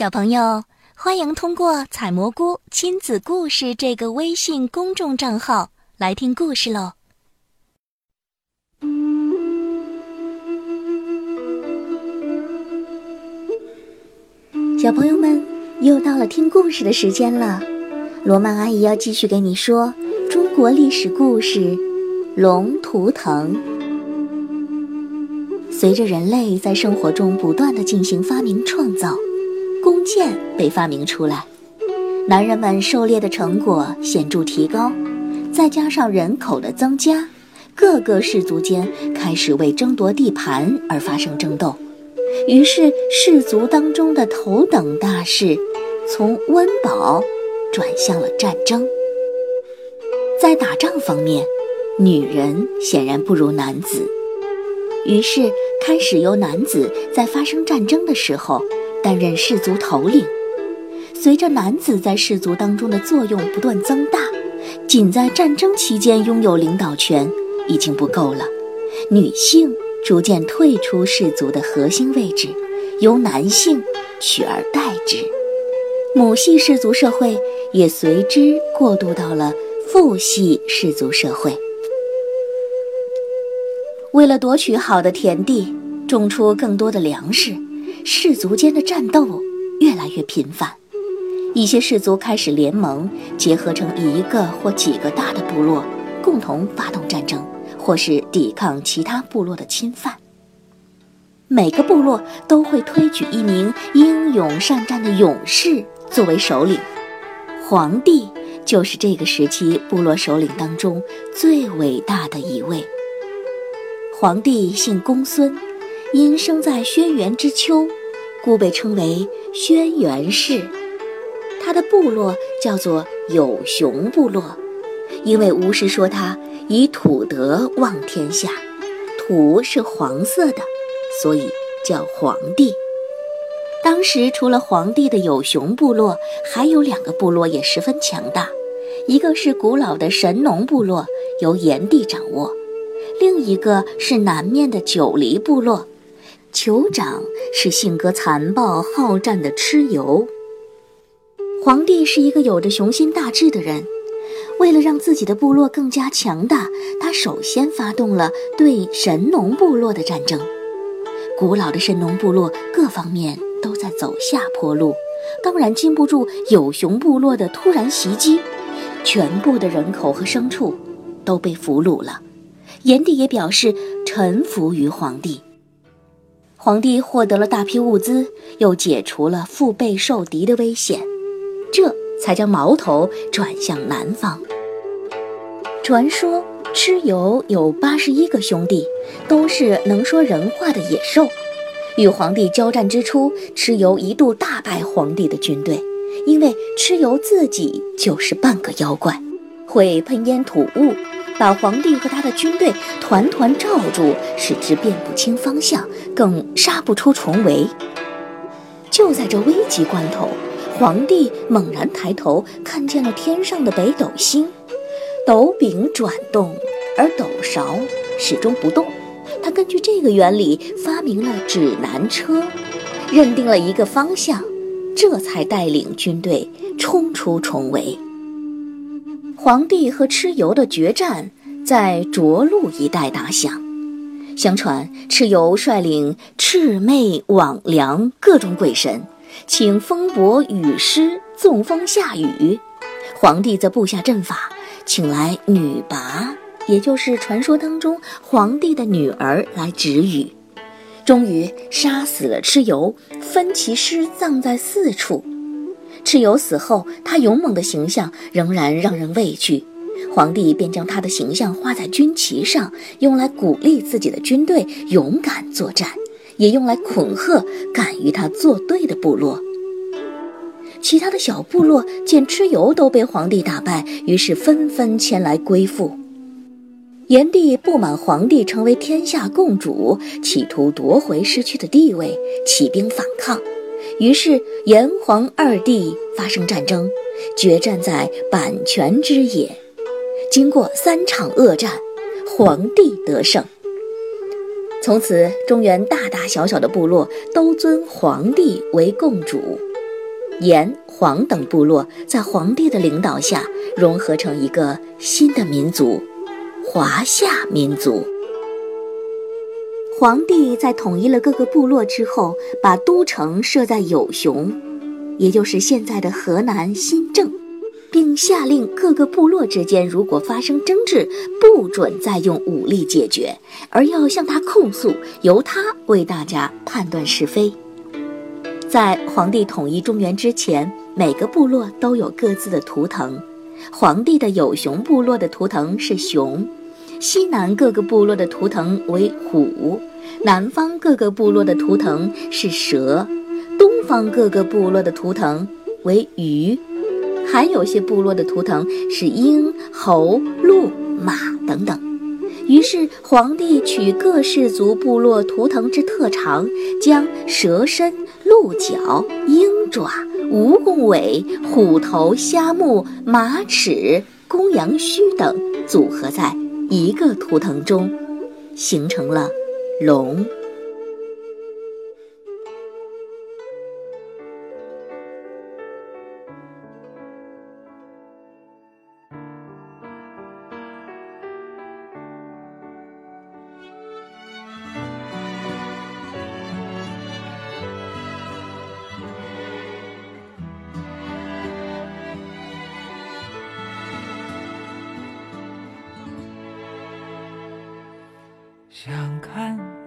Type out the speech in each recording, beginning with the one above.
小朋友，欢迎通过“采蘑菇亲子故事”这个微信公众账号来听故事喽！小朋友们，又到了听故事的时间了。罗曼阿姨要继续给你说中国历史故事《龙图腾》。随着人类在生活中不断的进行发明创造。弓箭被发明出来，男人们狩猎的成果显著提高，再加上人口的增加，各个氏族间开始为争夺地盘而发生争斗。于是，氏族当中的头等大事从温饱转向了战争。在打仗方面，女人显然不如男子，于是开始由男子在发生战争的时候。担任氏族头领，随着男子在氏族当中的作用不断增大，仅在战争期间拥有领导权已经不够了。女性逐渐退出氏族的核心位置，由男性取而代之，母系氏族社会也随之过渡到了父系氏族社会。为了夺取好的田地，种出更多的粮食。氏族间的战斗越来越频繁，一些氏族开始联盟，结合成一个或几个大的部落，共同发动战争，或是抵抗其他部落的侵犯。每个部落都会推举一名英勇善战的勇士作为首领，皇帝就是这个时期部落首领当中最伟大的一位。皇帝姓公孙。因生在轩辕之丘，故被称为轩辕氏。他的部落叫做有熊部落，因为巫师说他以土德望天下，土是黄色的，所以叫黄帝。当时除了黄帝的有熊部落，还有两个部落也十分强大，一个是古老的神农部落，由炎帝掌握；另一个是南面的九黎部落。酋长是性格残暴好战的蚩尤。皇帝是一个有着雄心大志的人，为了让自己的部落更加强大，他首先发动了对神农部落的战争。古老的神农部落各方面都在走下坡路，当然经不住有熊部落的突然袭击，全部的人口和牲畜都被俘虏了。炎帝也表示臣服于皇帝。皇帝获得了大批物资，又解除了腹背受敌的危险，这才将矛头转向南方。传说蚩尤有八十一个兄弟，都是能说人话的野兽。与皇帝交战之初，蚩尤一度大败皇帝的军队，因为蚩尤自己就是半个妖怪，会喷烟吐雾。把皇帝和他的军队团团罩住，使之辨不清方向，更杀不出重围。就在这危急关头，皇帝猛然抬头，看见了天上的北斗星，斗柄转动，而斗勺始终不动。他根据这个原理发明了指南车，认定了一个方向，这才带领军队冲出重围。皇帝和蚩尤的决战在涿鹿一带打响。相传，蚩尤率领魑魅魍魉各种鬼神，请风伯雨师纵风下雨。皇帝则布下阵法，请来女魃，也就是传说当中皇帝的女儿来止雨。终于杀死了蚩尤，分其尸葬在四处。蚩尤死后，他勇猛的形象仍然让人畏惧。皇帝便将他的形象画在军旗上，用来鼓励自己的军队勇敢作战，也用来恐吓敢与他作对的部落。其他的小部落见蚩尤都被皇帝打败，于是纷纷前来归附。炎帝不满皇帝成为天下共主，企图夺回失去的地位，起兵反抗。于是，炎黄二帝发生战争，决战在阪泉之野。经过三场恶战，皇帝得胜。从此，中原大大小小的部落都尊皇帝为共主。炎、黄等部落在皇帝的领导下融合成一个新的民族——华夏民族。皇帝在统一了各个部落之后，把都城设在有熊，也就是现在的河南新郑，并下令各个部落之间如果发生争执，不准再用武力解决，而要向他控诉，由他为大家判断是非。在皇帝统一中原之前，每个部落都有各自的图腾。皇帝的有熊部落的图腾是熊，西南各个部落的图腾为虎。南方各个部落的图腾是蛇，东方各个部落的图腾为鱼，还有些部落的图腾是鹰、猴、鹿、马等等。于是皇帝取各氏族部落图腾之特长，将蛇身、鹿角、鹰爪、蜈蚣尾、虎头、虾目、马齿、公羊须等组合在一个图腾中，形成了。龙。想看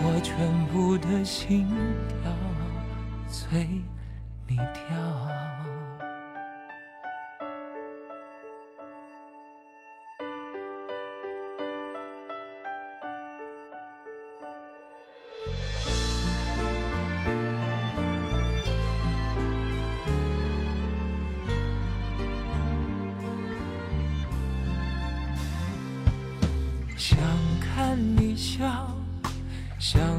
我全部的心跳随你跳？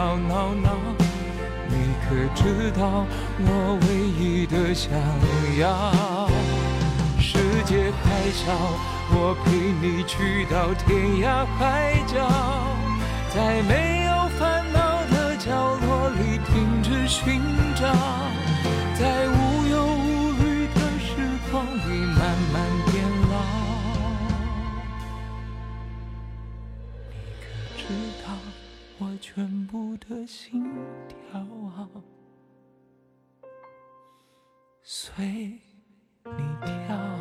闹闹闹。你可知道我唯一的想要？世界还小，我陪你去到天涯海角，在没有烦恼的角落里停止。寻找，全部的心跳，随你跳。